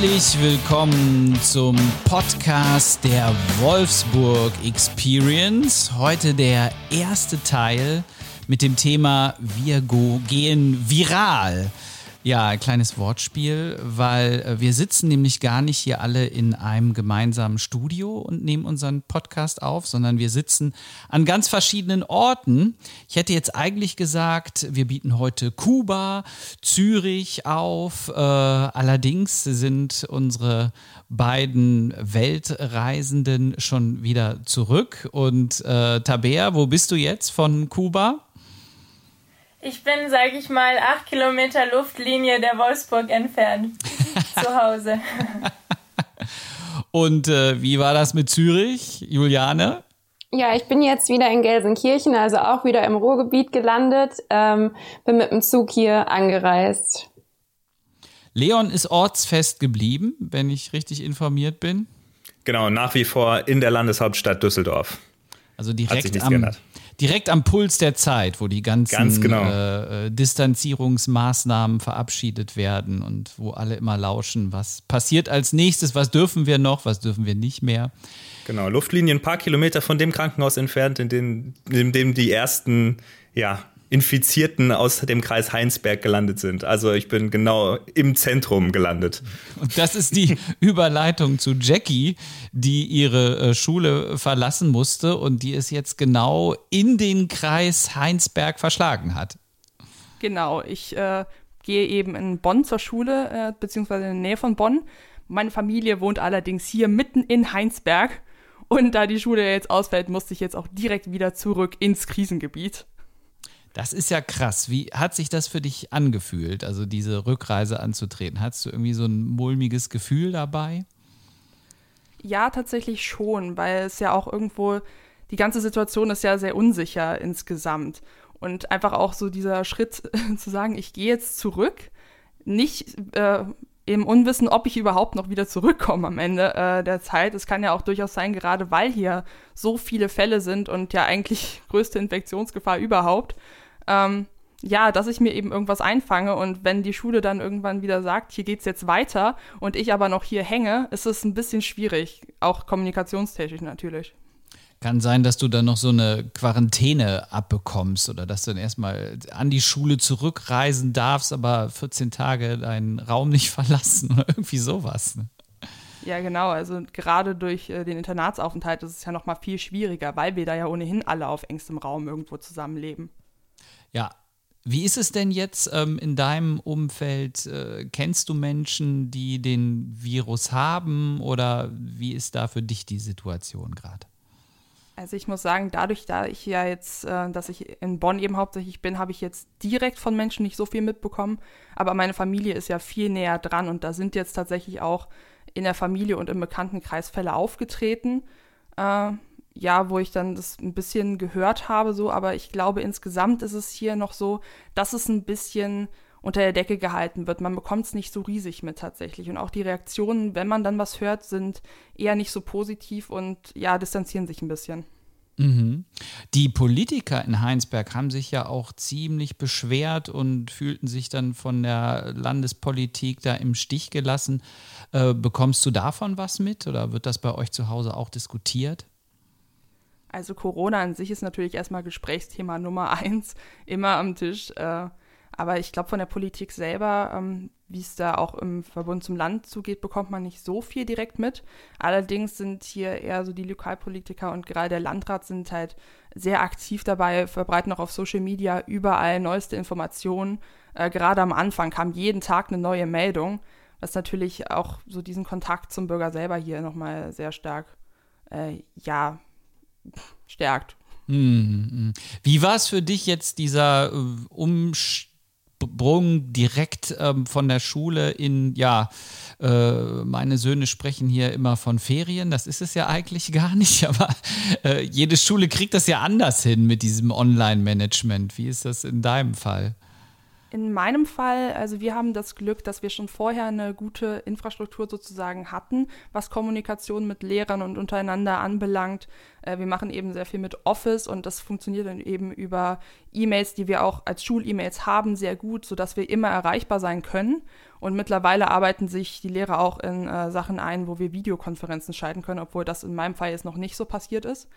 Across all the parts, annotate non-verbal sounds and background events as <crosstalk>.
Herzlich willkommen zum Podcast der Wolfsburg Experience. Heute der erste Teil mit dem Thema Wir gehen viral. Ja, ein kleines Wortspiel, weil äh, wir sitzen nämlich gar nicht hier alle in einem gemeinsamen Studio und nehmen unseren Podcast auf, sondern wir sitzen an ganz verschiedenen Orten. Ich hätte jetzt eigentlich gesagt, wir bieten heute Kuba, Zürich auf. Äh, allerdings sind unsere beiden Weltreisenden schon wieder zurück. Und äh, Tabea, wo bist du jetzt von Kuba? Ich bin, sage ich mal, acht Kilometer Luftlinie der Wolfsburg entfernt. <laughs> zu Hause. Und äh, wie war das mit Zürich, Juliane? Ja, ich bin jetzt wieder in Gelsenkirchen, also auch wieder im Ruhrgebiet gelandet. Ähm, bin mit dem Zug hier angereist. Leon ist ortsfest geblieben, wenn ich richtig informiert bin. Genau, nach wie vor in der Landeshauptstadt Düsseldorf. Also direkt am, geändert direkt am Puls der Zeit, wo die ganzen Ganz genau. Äh, äh, Distanzierungsmaßnahmen verabschiedet werden und wo alle immer lauschen, was passiert als nächstes, was dürfen wir noch, was dürfen wir nicht mehr. Genau, Luftlinie ein paar Kilometer von dem Krankenhaus entfernt, in dem, in dem die ersten ja, Infizierten aus dem Kreis Heinsberg gelandet sind. Also ich bin genau im Zentrum gelandet. Und das ist die <laughs> Überleitung zu Jackie, die ihre äh, Schule verlassen musste und die es jetzt genau in den Kreis Heinsberg verschlagen hat. Genau, ich äh, gehe eben in Bonn zur Schule, äh, beziehungsweise in der Nähe von Bonn. Meine Familie wohnt allerdings hier mitten in Heinsberg. Und da die Schule jetzt ausfällt, musste ich jetzt auch direkt wieder zurück ins Krisengebiet. Das ist ja krass. Wie hat sich das für dich angefühlt, also diese Rückreise anzutreten? Hattest du irgendwie so ein mulmiges Gefühl dabei? Ja, tatsächlich schon, weil es ja auch irgendwo, die ganze Situation ist ja sehr unsicher insgesamt. Und einfach auch so dieser Schritt <laughs> zu sagen, ich gehe jetzt zurück, nicht äh, im Unwissen, ob ich überhaupt noch wieder zurückkomme am Ende äh, der Zeit. Es kann ja auch durchaus sein, gerade weil hier so viele Fälle sind und ja eigentlich <laughs> größte Infektionsgefahr überhaupt, ähm, ja, dass ich mir eben irgendwas einfange und wenn die Schule dann irgendwann wieder sagt, hier geht's jetzt weiter und ich aber noch hier hänge, ist es ein bisschen schwierig, auch kommunikationstechnisch natürlich. Kann sein, dass du dann noch so eine Quarantäne abbekommst oder dass du dann erstmal an die Schule zurückreisen darfst, aber 14 Tage deinen Raum nicht <laughs> verlassen oder irgendwie sowas. Ne? Ja, genau. Also gerade durch äh, den Internatsaufenthalt ist es ja noch mal viel schwieriger, weil wir da ja ohnehin alle auf engstem Raum irgendwo zusammenleben. Ja. Wie ist es denn jetzt ähm, in deinem Umfeld? Äh, kennst du Menschen, die den Virus haben oder wie ist da für dich die Situation gerade? Also ich muss sagen, dadurch, da ich ja jetzt, äh, dass ich in Bonn eben hauptsächlich bin, habe ich jetzt direkt von Menschen nicht so viel mitbekommen. Aber meine Familie ist ja viel näher dran und da sind jetzt tatsächlich auch in der Familie und im Bekanntenkreis Fälle aufgetreten. Äh, ja, wo ich dann das ein bisschen gehört habe, so, aber ich glaube, insgesamt ist es hier noch so, dass es ein bisschen unter der Decke gehalten wird. Man bekommt es nicht so riesig mit tatsächlich. Und auch die Reaktionen, wenn man dann was hört, sind eher nicht so positiv und ja, distanzieren sich ein bisschen. Mhm. Die Politiker in Heinsberg haben sich ja auch ziemlich beschwert und fühlten sich dann von der Landespolitik da im Stich gelassen. Äh, bekommst du davon was mit oder wird das bei euch zu Hause auch diskutiert? Also Corona an sich ist natürlich erstmal Gesprächsthema Nummer <laughs> eins, immer am Tisch. Äh, aber ich glaube, von der Politik selber, ähm, wie es da auch im Verbund zum Land zugeht, bekommt man nicht so viel direkt mit. Allerdings sind hier eher so die Lokalpolitiker und gerade der Landrat sind halt sehr aktiv dabei, verbreiten auch auf Social Media überall neueste Informationen. Äh, gerade am Anfang kam jeden Tag eine neue Meldung, was natürlich auch so diesen Kontakt zum Bürger selber hier nochmal sehr stark, äh, ja, stärkt. Mhm. Wie war es für dich jetzt dieser äh, Umsprung direkt ähm, von der Schule in, ja, äh, meine Söhne sprechen hier immer von Ferien, das ist es ja eigentlich <laughs> gar nicht, aber äh, jede Schule kriegt das ja anders hin mit diesem Online-Management. Wie ist das in deinem Fall? In meinem Fall, also wir haben das Glück, dass wir schon vorher eine gute Infrastruktur sozusagen hatten, was Kommunikation mit Lehrern und untereinander anbelangt. Äh, wir machen eben sehr viel mit Office und das funktioniert dann eben über E-Mails, die wir auch als Schul-E-Mails haben, sehr gut, sodass wir immer erreichbar sein können. Und mittlerweile arbeiten sich die Lehrer auch in äh, Sachen ein, wo wir Videokonferenzen schalten können, obwohl das in meinem Fall jetzt noch nicht so passiert ist.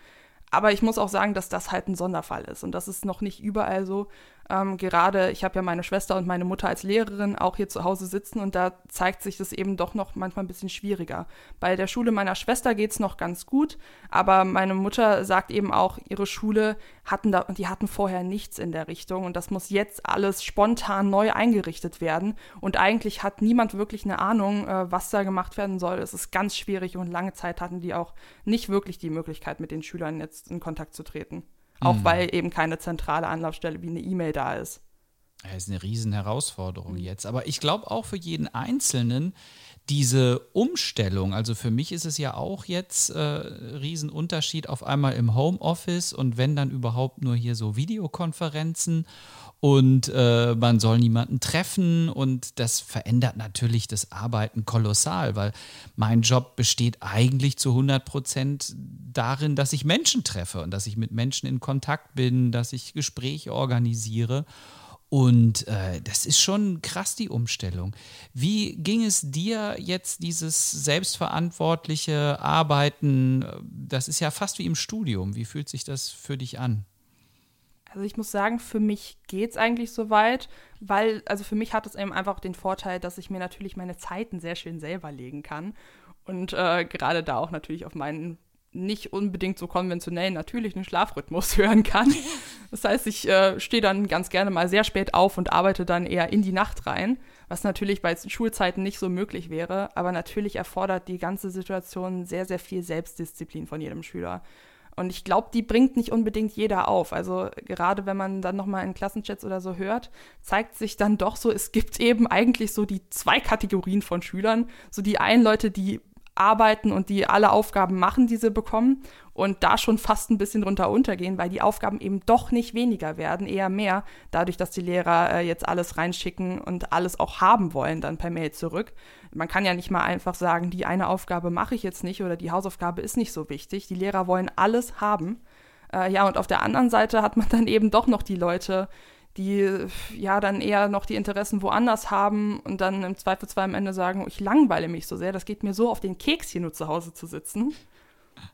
Aber ich muss auch sagen, dass das halt ein Sonderfall ist und das ist noch nicht überall so. Ähm, gerade, ich habe ja meine Schwester und meine Mutter als Lehrerin auch hier zu Hause sitzen und da zeigt sich das eben doch noch manchmal ein bisschen schwieriger. Bei der Schule meiner Schwester geht es noch ganz gut, aber meine Mutter sagt eben auch, ihre Schule hatten da, die hatten vorher nichts in der Richtung und das muss jetzt alles spontan neu eingerichtet werden und eigentlich hat niemand wirklich eine Ahnung, äh, was da gemacht werden soll. Es ist ganz schwierig und lange Zeit hatten die auch nicht wirklich die Möglichkeit, mit den Schülern jetzt in Kontakt zu treten. Auch mhm. weil eben keine zentrale Anlaufstelle wie eine E-Mail da ist. Das ist eine riesen Herausforderung mhm. jetzt. Aber ich glaube auch für jeden Einzelnen, diese Umstellung, also für mich ist es ja auch jetzt äh, Riesenunterschied auf einmal im Homeoffice und wenn dann überhaupt nur hier so Videokonferenzen und äh, man soll niemanden treffen und das verändert natürlich das Arbeiten kolossal, weil mein Job besteht eigentlich zu 100 Prozent darin, dass ich Menschen treffe und dass ich mit Menschen in Kontakt bin, dass ich Gespräche organisiere. Und äh, das ist schon krass, die Umstellung. Wie ging es dir jetzt, dieses selbstverantwortliche Arbeiten? Das ist ja fast wie im Studium. Wie fühlt sich das für dich an? Also ich muss sagen, für mich geht es eigentlich so weit, weil, also für mich hat es eben einfach den Vorteil, dass ich mir natürlich meine Zeiten sehr schön selber legen kann. Und äh, gerade da auch natürlich auf meinen nicht unbedingt so konventionellen natürlichen Schlafrhythmus <laughs> hören kann. Das heißt, ich äh, stehe dann ganz gerne mal sehr spät auf und arbeite dann eher in die Nacht rein, was natürlich bei Schulzeiten nicht so möglich wäre. Aber natürlich erfordert die ganze Situation sehr, sehr viel Selbstdisziplin von jedem Schüler. Und ich glaube, die bringt nicht unbedingt jeder auf. Also gerade wenn man dann nochmal in Klassenchats oder so hört, zeigt sich dann doch so, es gibt eben eigentlich so die zwei Kategorien von Schülern. So die einen Leute, die arbeiten und die alle Aufgaben machen, die sie bekommen und da schon fast ein bisschen drunter untergehen, weil die Aufgaben eben doch nicht weniger werden, eher mehr, dadurch, dass die Lehrer äh, jetzt alles reinschicken und alles auch haben wollen dann per Mail zurück. Man kann ja nicht mal einfach sagen, die eine Aufgabe mache ich jetzt nicht oder die Hausaufgabe ist nicht so wichtig. Die Lehrer wollen alles haben. Äh, ja, und auf der anderen Seite hat man dann eben doch noch die Leute, die ja dann eher noch die Interessen woanders haben und dann im Zweifelsfall am Ende sagen, ich langweile mich so sehr, das geht mir so auf den Keks, hier nur zu Hause zu sitzen.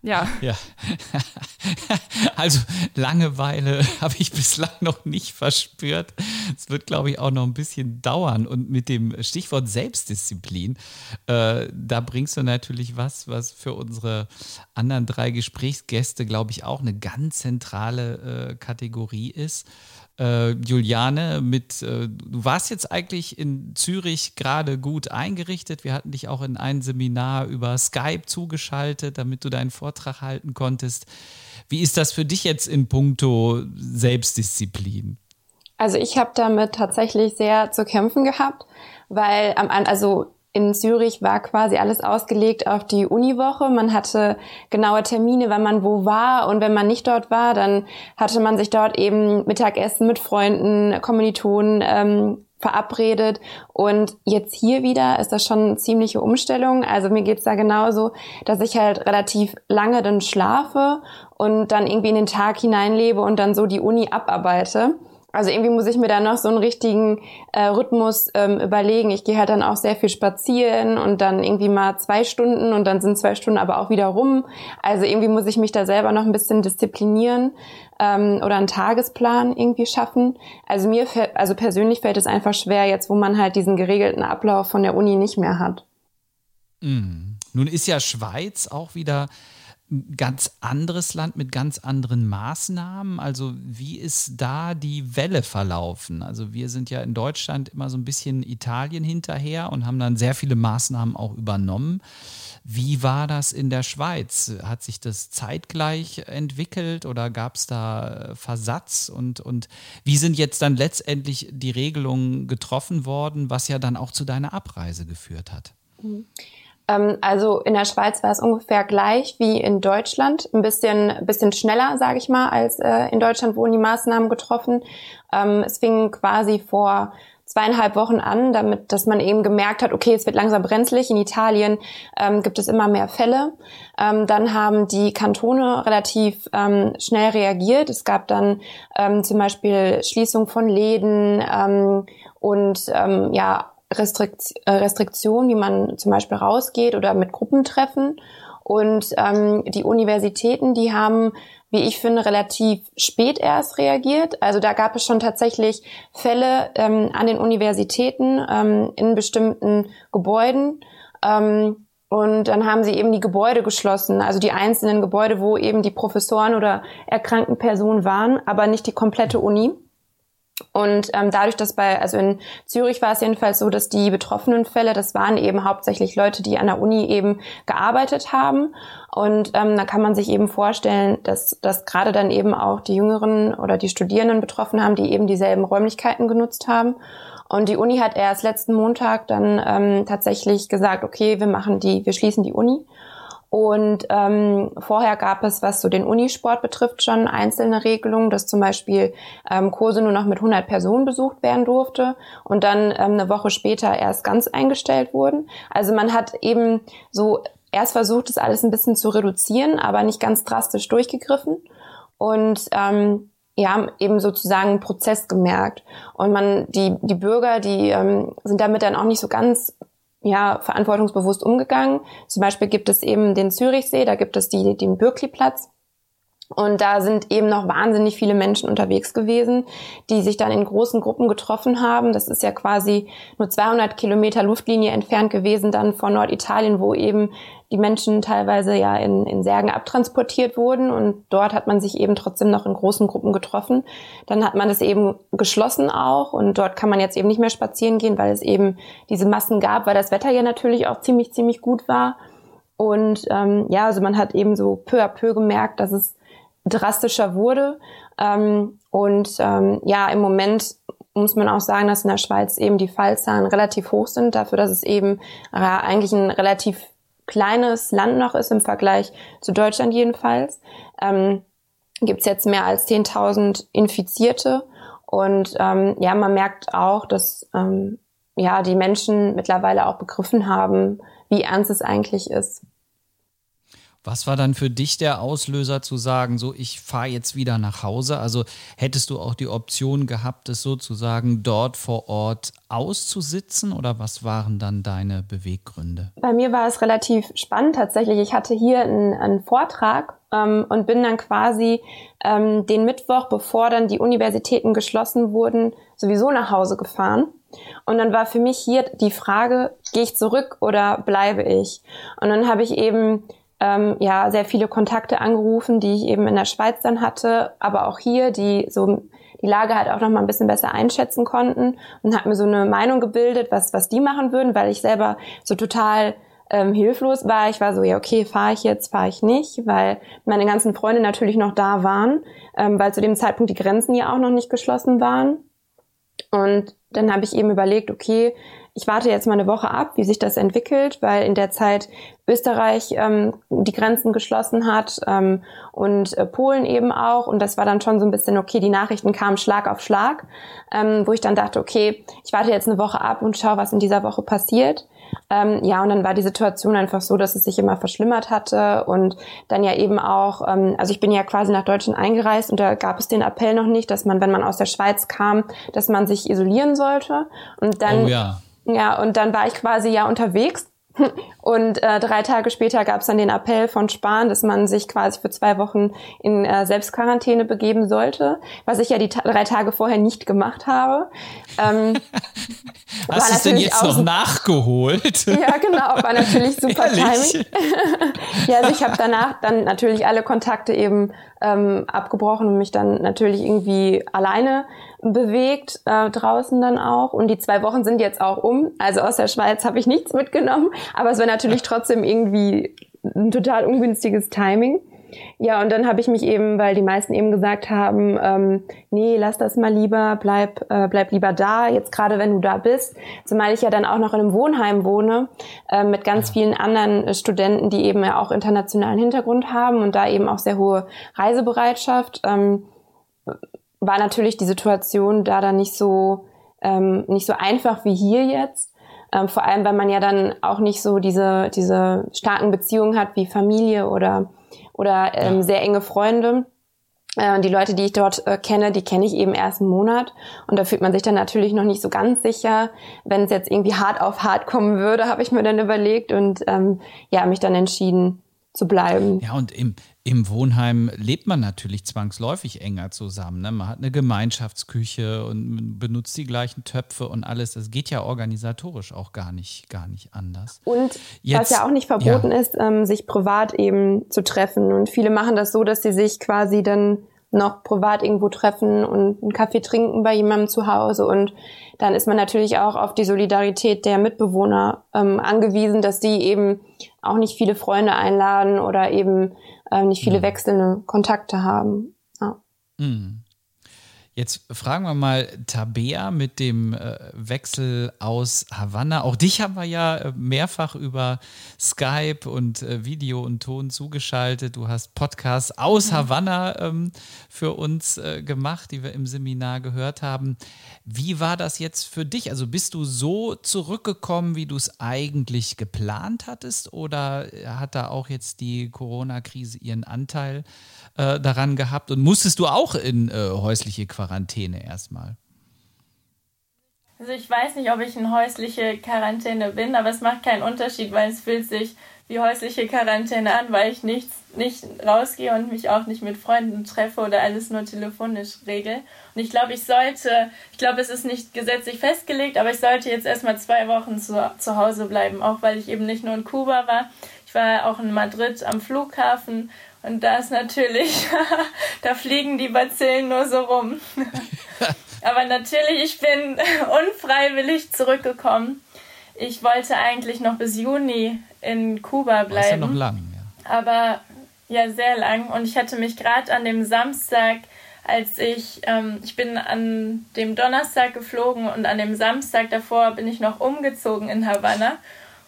Ja. Ja. <laughs> Also Langeweile <laughs> habe ich bislang noch nicht verspürt. Es wird, glaube ich, auch noch ein bisschen dauern. Und mit dem Stichwort Selbstdisziplin, äh, da bringst du natürlich was, was für unsere anderen drei Gesprächsgäste, glaube ich, auch eine ganz zentrale äh, Kategorie ist äh, Juliane, mit, äh, du warst jetzt eigentlich in Zürich gerade gut eingerichtet. Wir hatten dich auch in ein Seminar über Skype zugeschaltet, damit du deinen Vortrag halten konntest. Wie ist das für dich jetzt in puncto Selbstdisziplin? Also ich habe damit tatsächlich sehr zu kämpfen gehabt, weil am also in Zürich war quasi alles ausgelegt auf die Uniwoche. Man hatte genaue Termine, wann man wo war. Und wenn man nicht dort war, dann hatte man sich dort eben Mittagessen mit Freunden, Kommilitonen ähm, verabredet. Und jetzt hier wieder ist das schon eine ziemliche Umstellung. Also mir geht's da genauso, dass ich halt relativ lange dann schlafe und dann irgendwie in den Tag hineinlebe und dann so die Uni abarbeite. Also irgendwie muss ich mir da noch so einen richtigen äh, Rhythmus ähm, überlegen. Ich gehe halt dann auch sehr viel spazieren und dann irgendwie mal zwei Stunden und dann sind zwei Stunden aber auch wieder rum. Also irgendwie muss ich mich da selber noch ein bisschen disziplinieren ähm, oder einen Tagesplan irgendwie schaffen. Also mir, also persönlich fällt es einfach schwer jetzt, wo man halt diesen geregelten Ablauf von der Uni nicht mehr hat. Mm. Nun ist ja Schweiz auch wieder ganz anderes Land mit ganz anderen Maßnahmen? Also wie ist da die Welle verlaufen? Also wir sind ja in Deutschland immer so ein bisschen Italien hinterher und haben dann sehr viele Maßnahmen auch übernommen. Wie war das in der Schweiz? Hat sich das zeitgleich entwickelt oder gab es da Versatz? Und, und wie sind jetzt dann letztendlich die Regelungen getroffen worden, was ja dann auch zu deiner Abreise geführt hat? Mhm. Ähm, also in der Schweiz war es ungefähr gleich wie in Deutschland, ein bisschen, bisschen schneller, sage ich mal, als äh, in Deutschland wurden die Maßnahmen getroffen. Ähm, es fing quasi vor zweieinhalb Wochen an, damit, dass man eben gemerkt hat, okay, es wird langsam brenzlig. In Italien ähm, gibt es immer mehr Fälle. Ähm, dann haben die Kantone relativ ähm, schnell reagiert. Es gab dann ähm, zum Beispiel Schließung von Läden ähm, und ja Restrikt äh, Restriktionen, wie man zum Beispiel rausgeht oder mit Gruppentreffen. Und ähm, die Universitäten, die haben wie ich finde, relativ spät erst reagiert. Also da gab es schon tatsächlich Fälle ähm, an den Universitäten ähm, in bestimmten Gebäuden. Ähm, und dann haben sie eben die Gebäude geschlossen, also die einzelnen Gebäude, wo eben die Professoren oder erkrankten Personen waren, aber nicht die komplette Uni. Und ähm, dadurch, dass bei, also in Zürich war es jedenfalls so, dass die betroffenen Fälle, das waren eben hauptsächlich Leute, die an der Uni eben gearbeitet haben. Und ähm, da kann man sich eben vorstellen, dass, dass gerade dann eben auch die Jüngeren oder die Studierenden betroffen haben, die eben dieselben Räumlichkeiten genutzt haben. Und die Uni hat erst letzten Montag dann ähm, tatsächlich gesagt, okay, wir machen die, wir schließen die Uni. Und ähm, vorher gab es, was so den Unisport betrifft, schon einzelne Regelungen, dass zum Beispiel ähm, Kurse nur noch mit 100 Personen besucht werden durfte und dann ähm, eine Woche später erst ganz eingestellt wurden. Also man hat eben so erst versucht, das alles ein bisschen zu reduzieren, aber nicht ganz drastisch durchgegriffen und ähm, ja, eben sozusagen einen Prozess gemerkt. Und man, die, die Bürger, die ähm, sind damit dann auch nicht so ganz ja, verantwortungsbewusst umgegangen. Zum Beispiel gibt es eben den Zürichsee, da gibt es die, den Bürkliplatz. Und da sind eben noch wahnsinnig viele Menschen unterwegs gewesen, die sich dann in großen Gruppen getroffen haben. Das ist ja quasi nur 200 Kilometer Luftlinie entfernt gewesen dann von Norditalien, wo eben die Menschen teilweise ja in, in Särgen abtransportiert wurden. Und dort hat man sich eben trotzdem noch in großen Gruppen getroffen. Dann hat man es eben geschlossen auch. Und dort kann man jetzt eben nicht mehr spazieren gehen, weil es eben diese Massen gab, weil das Wetter ja natürlich auch ziemlich, ziemlich gut war. Und ähm, ja, also man hat eben so peu à peu gemerkt, dass es drastischer wurde. Ähm, und ähm, ja, im Moment muss man auch sagen, dass in der Schweiz eben die Fallzahlen relativ hoch sind, dafür, dass es eben äh, eigentlich ein relativ kleines Land noch ist im Vergleich zu Deutschland jedenfalls. Ähm, Gibt es jetzt mehr als 10.000 Infizierte. Und ähm, ja, man merkt auch, dass ähm, ja die Menschen mittlerweile auch begriffen haben, wie ernst es eigentlich ist. Was war dann für dich der Auslöser zu sagen, so ich fahre jetzt wieder nach Hause? Also hättest du auch die Option gehabt, es sozusagen dort vor Ort auszusitzen oder was waren dann deine Beweggründe? Bei mir war es relativ spannend tatsächlich. Ich hatte hier einen, einen Vortrag ähm, und bin dann quasi ähm, den Mittwoch, bevor dann die Universitäten geschlossen wurden, sowieso nach Hause gefahren. Und dann war für mich hier die Frage, gehe ich zurück oder bleibe ich? Und dann habe ich eben ähm, ja sehr viele Kontakte angerufen, die ich eben in der Schweiz dann hatte, aber auch hier, die so die Lage halt auch noch mal ein bisschen besser einschätzen konnten und habe mir so eine Meinung gebildet, was was die machen würden, weil ich selber so total ähm, hilflos war. Ich war so, ja okay, fahre ich jetzt, fahre ich nicht, weil meine ganzen Freunde natürlich noch da waren, ähm, weil zu dem Zeitpunkt die Grenzen ja auch noch nicht geschlossen waren. Und dann habe ich eben überlegt, okay, ich warte jetzt mal eine Woche ab, wie sich das entwickelt, weil in der Zeit Österreich ähm, die Grenzen geschlossen hat ähm, und äh, Polen eben auch. Und das war dann schon so ein bisschen, okay, die Nachrichten kamen Schlag auf Schlag, ähm, wo ich dann dachte, okay, ich warte jetzt eine Woche ab und schaue, was in dieser Woche passiert. Ähm, ja, und dann war die Situation einfach so, dass es sich immer verschlimmert hatte und dann ja eben auch, ähm, also ich bin ja quasi nach Deutschland eingereist und da gab es den Appell noch nicht, dass man, wenn man aus der Schweiz kam, dass man sich isolieren sollte. Und dann, oh ja. Ja, und dann war ich quasi ja unterwegs. Und äh, drei Tage später gab es dann den Appell von Spahn, dass man sich quasi für zwei Wochen in äh, Selbstquarantäne begeben sollte, was ich ja die ta drei Tage vorher nicht gemacht habe. Ähm, Hast du es denn jetzt noch nachgeholt? Ja, genau, war natürlich <laughs> super Timing. <laughs> ja, also ich habe danach dann natürlich alle Kontakte eben ähm, abgebrochen und mich dann natürlich irgendwie alleine bewegt, äh, draußen dann auch. Und die zwei Wochen sind jetzt auch um. Also aus der Schweiz habe ich nichts mitgenommen, aber es wäre natürlich trotzdem irgendwie ein total ungünstiges Timing. Ja, und dann habe ich mich eben, weil die meisten eben gesagt haben, ähm, nee, lass das mal lieber, bleib, äh, bleib lieber da, jetzt gerade wenn du da bist, zumal ich ja dann auch noch in einem Wohnheim wohne, äh, mit ganz vielen anderen äh, Studenten, die eben ja auch internationalen Hintergrund haben und da eben auch sehr hohe Reisebereitschaft, ähm, war natürlich die Situation da dann nicht so, ähm, nicht so einfach wie hier jetzt. Ähm, vor allem, weil man ja dann auch nicht so diese, diese starken Beziehungen hat wie Familie oder oder ähm, sehr enge Freunde. Äh, die Leute, die ich dort äh, kenne, die kenne ich eben erst einen Monat. Und da fühlt man sich dann natürlich noch nicht so ganz sicher. Wenn es jetzt irgendwie hart auf hart kommen würde, <laughs> habe ich mir dann überlegt und ähm, ja, mich dann entschieden zu bleiben. Ja, und im, im Wohnheim lebt man natürlich zwangsläufig enger zusammen. Ne? Man hat eine Gemeinschaftsküche und benutzt die gleichen Töpfe und alles. Das geht ja organisatorisch auch gar nicht, gar nicht anders. Und Jetzt, was ja auch nicht verboten ja. ist, ähm, sich privat eben zu treffen. Und viele machen das so, dass sie sich quasi dann noch privat irgendwo treffen und einen Kaffee trinken bei jemandem zu Hause. Und dann ist man natürlich auch auf die Solidarität der Mitbewohner ähm, angewiesen, dass die eben auch nicht viele Freunde einladen oder eben äh, nicht viele mhm. wechselnde Kontakte haben. Ja. Mhm. Jetzt fragen wir mal Tabea mit dem äh, Wechsel aus Havanna. Auch dich haben wir ja äh, mehrfach über Skype und äh, Video und Ton zugeschaltet. Du hast Podcasts aus Havanna ähm, für uns äh, gemacht, die wir im Seminar gehört haben. Wie war das jetzt für dich? Also bist du so zurückgekommen, wie du es eigentlich geplant hattest? Oder hat da auch jetzt die Corona-Krise ihren Anteil äh, daran gehabt? Und musstest du auch in äh, häusliche Quarantäne erstmal? Also ich weiß nicht, ob ich in häusliche Quarantäne bin, aber es macht keinen Unterschied, weil es fühlt sich wie häusliche Quarantäne an, weil ich nichts, nicht rausgehe und mich auch nicht mit Freunden treffe oder alles nur telefonisch regel. Und ich glaube, ich sollte, ich glaube, es ist nicht gesetzlich festgelegt, aber ich sollte jetzt erstmal zwei Wochen zu, zu Hause bleiben, auch weil ich eben nicht nur in Kuba war. Ich war auch in Madrid am Flughafen und da ist natürlich, <laughs> da fliegen die Bazillen nur so rum. <laughs> Aber natürlich, ich bin <laughs> unfreiwillig zurückgekommen. Ich wollte eigentlich noch bis Juni in Kuba bleiben. Ist ja noch lang, ja. Aber ja, sehr lang. Und ich hatte mich gerade an dem Samstag, als ich, ähm, ich bin an dem Donnerstag geflogen und an dem Samstag davor bin ich noch umgezogen in Havanna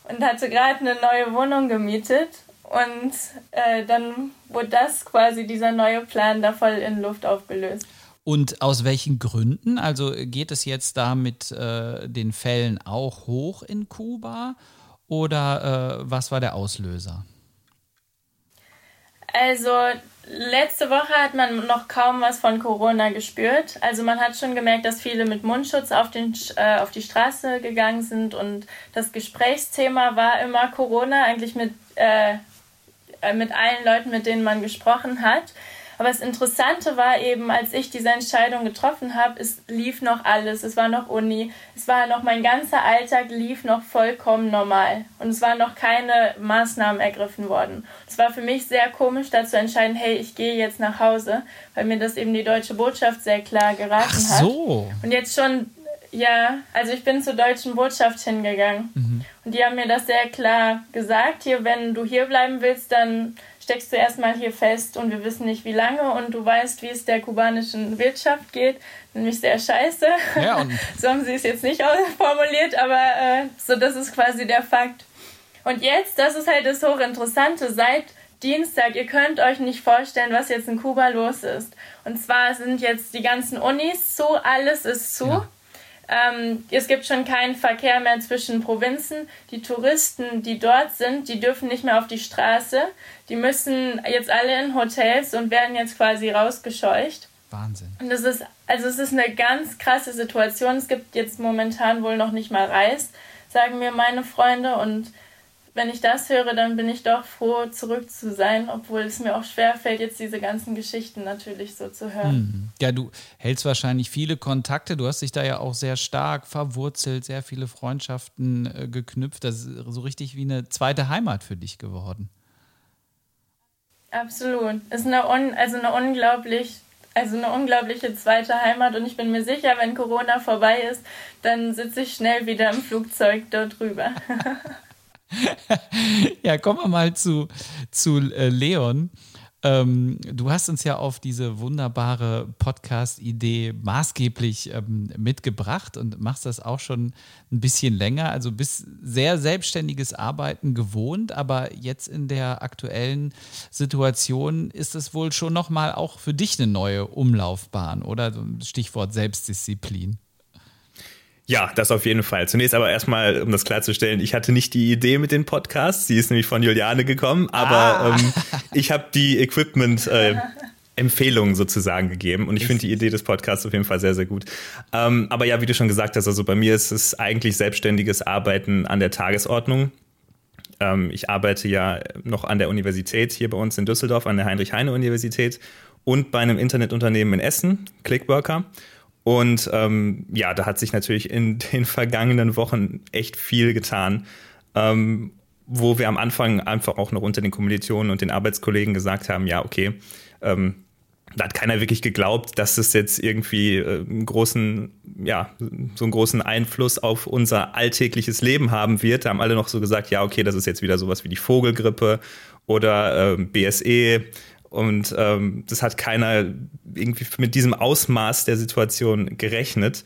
und hatte gerade eine neue Wohnung gemietet und äh, dann wurde das quasi dieser neue Plan da voll in Luft aufgelöst. Und aus welchen Gründen? Also geht es jetzt da mit äh, den Fällen auch hoch in Kuba oder äh, was war der Auslöser? Also letzte Woche hat man noch kaum was von Corona gespürt. Also man hat schon gemerkt, dass viele mit Mundschutz auf, den, äh, auf die Straße gegangen sind und das Gesprächsthema war immer Corona, eigentlich mit äh, äh, mit allen Leuten, mit denen man gesprochen hat. Aber das Interessante war eben, als ich diese Entscheidung getroffen habe, es lief noch alles. Es war noch Uni, es war noch mein ganzer Alltag lief noch vollkommen normal. Und es waren noch keine Maßnahmen ergriffen worden. Es war für mich sehr komisch, da zu entscheiden, hey, ich gehe jetzt nach Hause, weil mir das eben die deutsche Botschaft sehr klar geraten Ach so. hat. Und jetzt schon ja, also ich bin zur deutschen Botschaft hingegangen. Mhm. Und die haben mir das sehr klar gesagt. Hier, wenn du hier bleiben willst, dann steckst du erstmal hier fest und wir wissen nicht wie lange und du weißt, wie es der kubanischen Wirtschaft geht, nämlich sehr scheiße. Ja, <laughs> so haben sie es jetzt nicht formuliert, aber äh, so das ist quasi der Fakt. Und jetzt, das ist halt das Hochinteressante, seit Dienstag, ihr könnt euch nicht vorstellen, was jetzt in Kuba los ist. Und zwar sind jetzt die ganzen Unis zu, alles ist zu. Ja. Ähm, es gibt schon keinen Verkehr mehr zwischen Provinzen. Die Touristen, die dort sind, die dürfen nicht mehr auf die Straße. Die müssen jetzt alle in Hotels und werden jetzt quasi rausgescheucht. Wahnsinn. Und das ist, also es ist eine ganz krasse Situation. Es gibt jetzt momentan wohl noch nicht mal Reis, sagen mir meine Freunde. Und wenn ich das höre, dann bin ich doch froh, zurück zu sein, obwohl es mir auch schwer fällt, jetzt diese ganzen Geschichten natürlich so zu hören. Hm. Ja, du hältst wahrscheinlich viele Kontakte. Du hast dich da ja auch sehr stark verwurzelt, sehr viele Freundschaften äh, geknüpft. Das ist so richtig wie eine zweite Heimat für dich geworden. Absolut. Ist eine, un, also eine unglaublich also eine unglaubliche zweite Heimat und ich bin mir sicher, wenn Corona vorbei ist, dann sitze ich schnell wieder im Flugzeug dort drüber. <laughs> <laughs> ja, kommen wir mal zu, zu äh, Leon. Ähm, du hast uns ja auf diese wunderbare Podcast-Idee maßgeblich ähm, mitgebracht und machst das auch schon ein bisschen länger. Also bist sehr selbstständiges Arbeiten gewohnt, aber jetzt in der aktuellen Situation ist es wohl schon nochmal auch für dich eine neue Umlaufbahn, oder? Stichwort Selbstdisziplin. Ja, das auf jeden Fall. Zunächst aber erstmal, um das klarzustellen, ich hatte nicht die Idee mit den Podcasts, sie ist nämlich von Juliane gekommen, aber ah. ähm, ich habe die Equipment äh, <laughs> Empfehlungen sozusagen gegeben und ich finde die Idee des Podcasts auf jeden Fall sehr, sehr gut. Ähm, aber ja, wie du schon gesagt hast, also bei mir ist es eigentlich selbstständiges Arbeiten an der Tagesordnung. Ähm, ich arbeite ja noch an der Universität hier bei uns in Düsseldorf, an der Heinrich-Heine-Universität und bei einem Internetunternehmen in Essen, Clickworker. Und ähm, ja, da hat sich natürlich in <laughs> den vergangenen Wochen echt viel getan, ähm, wo wir am Anfang einfach auch noch unter den Kommilitonen und den Arbeitskollegen gesagt haben, ja, okay, ähm, da hat keiner wirklich geglaubt, dass es jetzt irgendwie äh, einen großen, ja, so einen großen Einfluss auf unser alltägliches Leben haben wird. Da haben alle noch so gesagt, ja, okay, das ist jetzt wieder sowas wie die Vogelgrippe oder äh, BSE und ähm, das hat keiner irgendwie mit diesem Ausmaß der Situation gerechnet.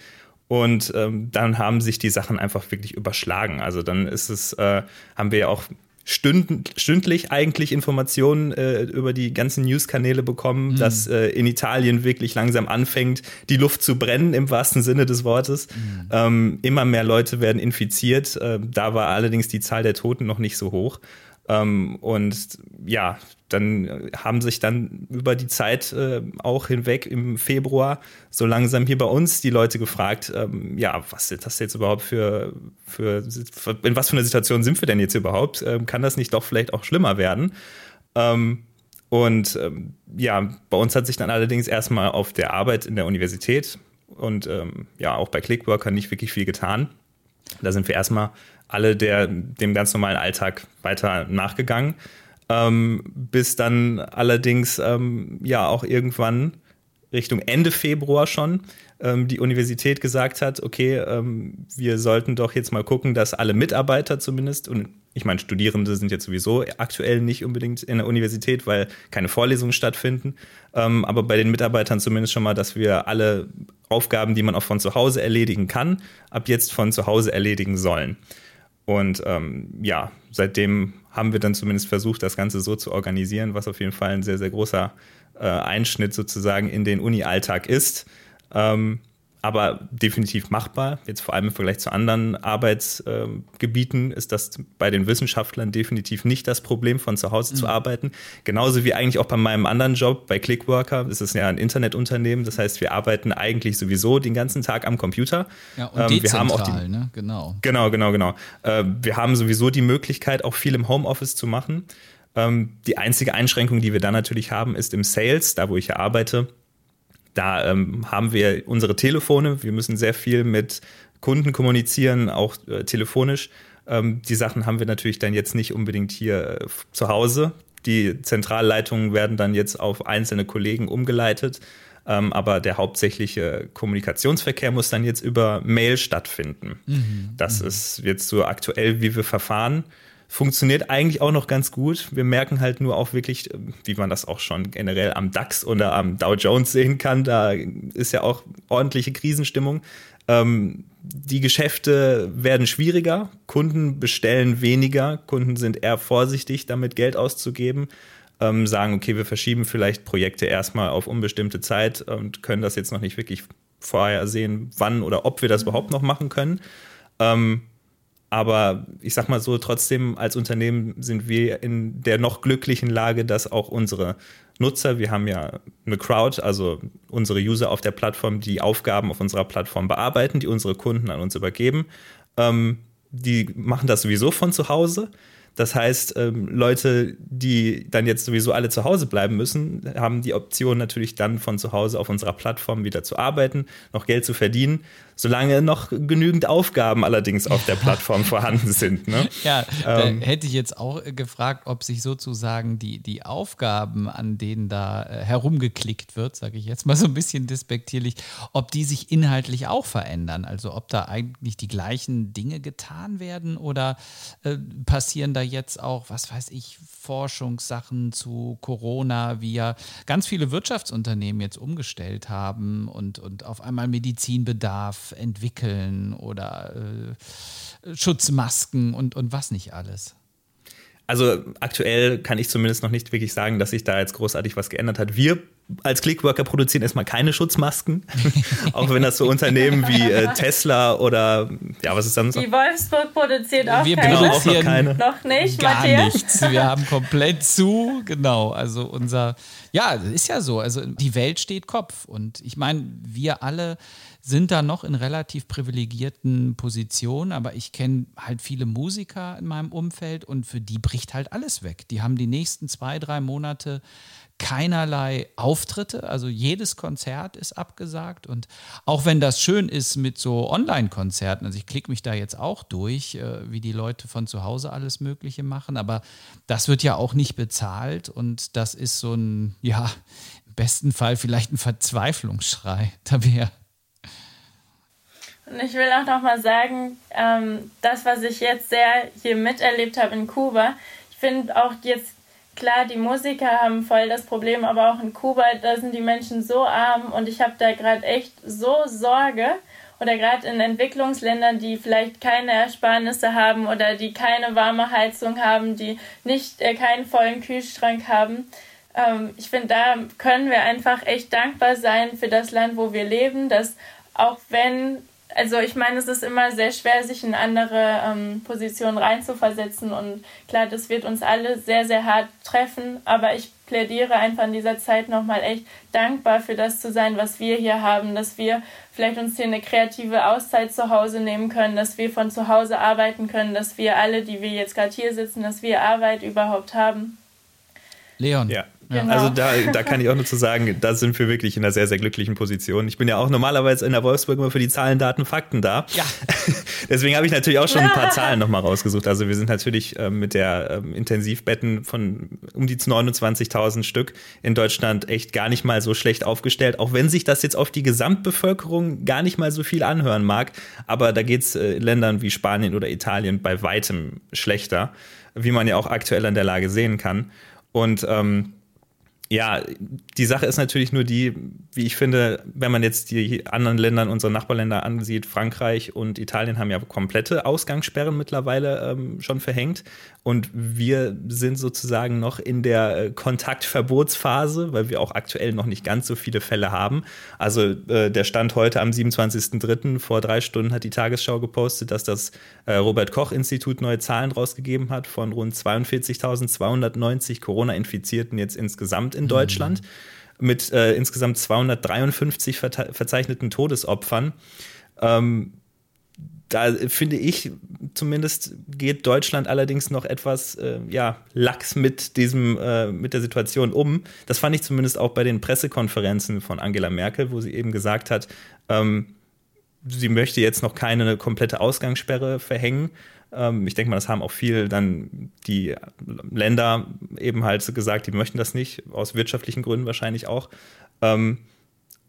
Und ähm, dann haben sich die Sachen einfach wirklich überschlagen. Also dann ist es, äh, haben wir ja auch stünd, stündlich eigentlich Informationen äh, über die ganzen News-Kanäle bekommen, mhm. dass äh, in Italien wirklich langsam anfängt, die Luft zu brennen, im wahrsten Sinne des Wortes. Mhm. Ähm, immer mehr Leute werden infiziert. Äh, da war allerdings die Zahl der Toten noch nicht so hoch. Ähm, und ja, dann haben sich dann über die Zeit äh, auch hinweg im Februar so langsam hier bei uns die Leute gefragt, ähm, ja, was ist das jetzt überhaupt für, für, in was für einer Situation sind wir denn jetzt überhaupt? Ähm, kann das nicht doch vielleicht auch schlimmer werden? Ähm, und ähm, ja, bei uns hat sich dann allerdings erstmal auf der Arbeit in der Universität und ähm, ja auch bei Clickworker nicht wirklich viel getan. Da sind wir erstmal alle der, dem ganz normalen Alltag weiter nachgegangen. Ähm, bis dann allerdings ähm, ja auch irgendwann Richtung Ende Februar schon ähm, die Universität gesagt hat, okay, ähm, wir sollten doch jetzt mal gucken, dass alle Mitarbeiter zumindest, und ich meine, Studierende sind jetzt sowieso aktuell nicht unbedingt in der Universität, weil keine Vorlesungen stattfinden, ähm, aber bei den Mitarbeitern zumindest schon mal, dass wir alle Aufgaben, die man auch von zu Hause erledigen kann, ab jetzt von zu Hause erledigen sollen. Und ähm, ja, seitdem haben wir dann zumindest versucht, das Ganze so zu organisieren, was auf jeden Fall ein sehr, sehr großer äh, Einschnitt sozusagen in den Uni-Alltag ist. Ähm, aber definitiv machbar. Jetzt vor allem im Vergleich zu anderen Arbeitsgebieten äh, ist das bei den Wissenschaftlern definitiv nicht das Problem, von zu Hause mhm. zu arbeiten. Genauso wie eigentlich auch bei meinem anderen Job bei Clickworker. Das ist ja ein Internetunternehmen. Das heißt, wir arbeiten eigentlich sowieso den ganzen Tag am Computer. Ja, und ähm, wir haben auch die, ne? Genau. Genau, genau, genau. Äh, wir haben sowieso die Möglichkeit, auch viel im Homeoffice zu machen. Ähm, die einzige Einschränkung, die wir da natürlich haben, ist im Sales, da wo ich ja arbeite da ähm, haben wir unsere Telefone. Wir müssen sehr viel mit Kunden kommunizieren, auch äh, telefonisch. Ähm, die Sachen haben wir natürlich dann jetzt nicht unbedingt hier äh, zu Hause. Die Zentralleitungen werden dann jetzt auf einzelne Kollegen umgeleitet. Ähm, aber der hauptsächliche Kommunikationsverkehr muss dann jetzt über Mail stattfinden. Mhm. Das mhm. ist jetzt so aktuell, wie wir verfahren funktioniert eigentlich auch noch ganz gut. Wir merken halt nur auch wirklich, wie man das auch schon generell am DAX oder am Dow Jones sehen kann, da ist ja auch ordentliche Krisenstimmung. Ähm, die Geschäfte werden schwieriger, Kunden bestellen weniger, Kunden sind eher vorsichtig, damit Geld auszugeben, ähm, sagen, okay, wir verschieben vielleicht Projekte erstmal auf unbestimmte Zeit und können das jetzt noch nicht wirklich vorher sehen, wann oder ob wir das überhaupt noch machen können. Aber ich sag mal so, trotzdem als Unternehmen sind wir in der noch glücklichen Lage, dass auch unsere Nutzer, wir haben ja eine Crowd, also unsere User auf der Plattform, die Aufgaben auf unserer Plattform bearbeiten, die unsere Kunden an uns übergeben. Ähm, die machen das sowieso von zu Hause. Das heißt, ähm, Leute, die dann jetzt sowieso alle zu Hause bleiben müssen, haben die Option natürlich dann von zu Hause auf unserer Plattform wieder zu arbeiten, noch Geld zu verdienen, solange noch genügend Aufgaben allerdings auf der <laughs> Plattform vorhanden sind. Ne? Ja, ähm, hätte ich jetzt auch gefragt, ob sich sozusagen die, die Aufgaben, an denen da äh, herumgeklickt wird, sage ich jetzt mal so ein bisschen despektierlich, ob die sich inhaltlich auch verändern. Also ob da eigentlich die gleichen Dinge getan werden oder äh, passieren da jetzt auch, was weiß ich, Forschungssachen zu Corona, wie ja ganz viele Wirtschaftsunternehmen jetzt umgestellt haben und, und auf einmal Medizinbedarf entwickeln oder äh, Schutzmasken und, und was nicht alles. Also aktuell kann ich zumindest noch nicht wirklich sagen, dass sich da jetzt großartig was geändert hat. Wir als Clickworker produzieren erstmal keine Schutzmasken, <laughs> auch wenn das so Unternehmen wie äh, Tesla oder ja, was ist dann so? Die Wolfsburg produziert auch Wir keine. produzieren auch noch, keine. noch nicht, gar Matthias. nichts. Wir haben komplett zu, genau. Also unser, ja, ist ja so. Also die Welt steht Kopf und ich meine, wir alle sind da noch in relativ privilegierten Positionen, aber ich kenne halt viele Musiker in meinem Umfeld und für die bricht halt alles weg. Die haben die nächsten zwei, drei Monate keinerlei Auftritte, also jedes Konzert ist abgesagt und auch wenn das schön ist mit so Online-Konzerten, also ich klicke mich da jetzt auch durch, äh, wie die Leute von zu Hause alles Mögliche machen, aber das wird ja auch nicht bezahlt und das ist so ein, ja, im besten Fall vielleicht ein Verzweiflungsschrei. <laughs> Da wäre und ich will auch noch mal sagen, ähm, das, was ich jetzt sehr hier miterlebt habe in Kuba, ich finde auch jetzt, klar, die Musiker haben voll das Problem, aber auch in Kuba, da sind die Menschen so arm und ich habe da gerade echt so Sorge. Oder gerade in Entwicklungsländern, die vielleicht keine Ersparnisse haben oder die keine warme Heizung haben, die nicht äh, keinen vollen Kühlschrank haben. Ähm, ich finde, da können wir einfach echt dankbar sein für das Land, wo wir leben, dass auch wenn also ich meine, es ist immer sehr schwer, sich in andere ähm, Positionen reinzuversetzen und klar, das wird uns alle sehr, sehr hart treffen, aber ich plädiere einfach in dieser Zeit nochmal echt dankbar für das zu sein, was wir hier haben, dass wir vielleicht uns hier eine kreative Auszeit zu Hause nehmen können, dass wir von zu Hause arbeiten können, dass wir alle, die wir jetzt gerade hier sitzen, dass wir Arbeit überhaupt haben. Leon. Ja. Genau. Also da, da kann ich auch nur zu sagen, da sind wir wirklich in einer sehr, sehr glücklichen Position. Ich bin ja auch normalerweise in der Wolfsburg immer für die Zahlen, Daten, Fakten da. Ja. <laughs> Deswegen habe ich natürlich auch schon ein paar Zahlen nochmal rausgesucht. Also wir sind natürlich äh, mit der ähm, Intensivbetten von um die 29.000 Stück in Deutschland echt gar nicht mal so schlecht aufgestellt, auch wenn sich das jetzt auf die Gesamtbevölkerung gar nicht mal so viel anhören mag. Aber da geht es äh, Ländern wie Spanien oder Italien bei weitem schlechter, wie man ja auch aktuell an der Lage sehen kann. Und ähm, ja, die Sache ist natürlich nur die, wie ich finde, wenn man jetzt die anderen Länder, unsere Nachbarländer ansieht, Frankreich und Italien haben ja komplette Ausgangssperren mittlerweile ähm, schon verhängt. Und wir sind sozusagen noch in der äh, Kontaktverbotsphase, weil wir auch aktuell noch nicht ganz so viele Fälle haben. Also äh, der Stand heute am 27.03. vor drei Stunden hat die Tagesschau gepostet, dass das äh, Robert Koch Institut neue Zahlen rausgegeben hat von rund 42.290 Corona-Infizierten jetzt insgesamt in Deutschland. Mhm mit äh, insgesamt 253 verzeichneten Todesopfern. Ähm, da finde ich zumindest geht Deutschland allerdings noch etwas äh, ja, lax mit diesem äh, mit der Situation um. Das fand ich zumindest auch bei den Pressekonferenzen von Angela Merkel, wo sie eben gesagt hat, ähm, sie möchte jetzt noch keine komplette Ausgangssperre verhängen. Ähm, ich denke mal, das haben auch viel dann die Länder eben halt gesagt, die möchten das nicht aus wirtschaftlichen Gründen wahrscheinlich auch. Ähm,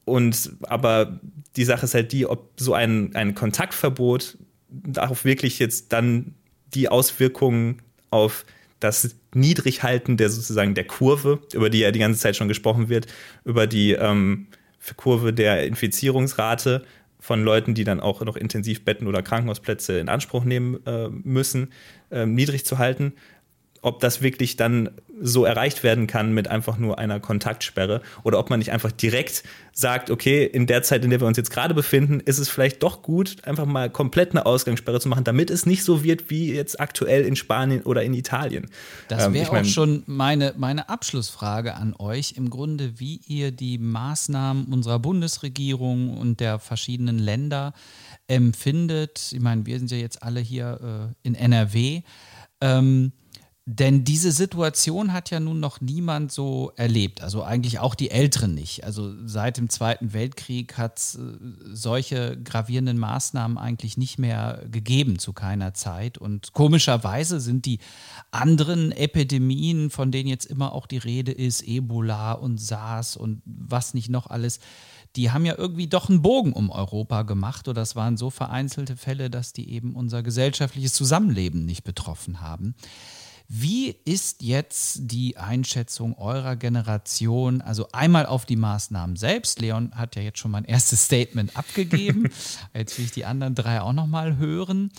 und aber die Sache ist halt die, ob so ein, ein Kontaktverbot darauf wirklich jetzt dann die Auswirkungen auf das Niedrighalten der sozusagen der Kurve, über die ja die ganze Zeit schon gesprochen wird, über die ähm, Kurve der Infizierungsrate von Leuten, die dann auch noch Intensivbetten oder Krankenhausplätze in Anspruch nehmen äh, müssen, äh, niedrig zu halten ob das wirklich dann so erreicht werden kann mit einfach nur einer Kontaktsperre oder ob man nicht einfach direkt sagt, okay, in der Zeit, in der wir uns jetzt gerade befinden, ist es vielleicht doch gut, einfach mal komplett eine Ausgangssperre zu machen, damit es nicht so wird wie jetzt aktuell in Spanien oder in Italien. Das wäre ähm, auch schon meine, meine Abschlussfrage an euch, im Grunde, wie ihr die Maßnahmen unserer Bundesregierung und der verschiedenen Länder empfindet. Ich meine, wir sind ja jetzt alle hier äh, in NRW. Ähm, denn diese Situation hat ja nun noch niemand so erlebt, also eigentlich auch die Älteren nicht. Also seit dem Zweiten Weltkrieg hat es äh, solche gravierenden Maßnahmen eigentlich nicht mehr gegeben zu keiner Zeit. Und komischerweise sind die anderen Epidemien, von denen jetzt immer auch die Rede ist, Ebola und SARS und was nicht noch alles, die haben ja irgendwie doch einen Bogen um Europa gemacht oder es waren so vereinzelte Fälle, dass die eben unser gesellschaftliches Zusammenleben nicht betroffen haben. Wie ist jetzt die Einschätzung eurer Generation? Also einmal auf die Maßnahmen selbst. Leon hat ja jetzt schon mein erstes Statement abgegeben. <laughs> Jetzt will ich die anderen drei auch noch mal hören.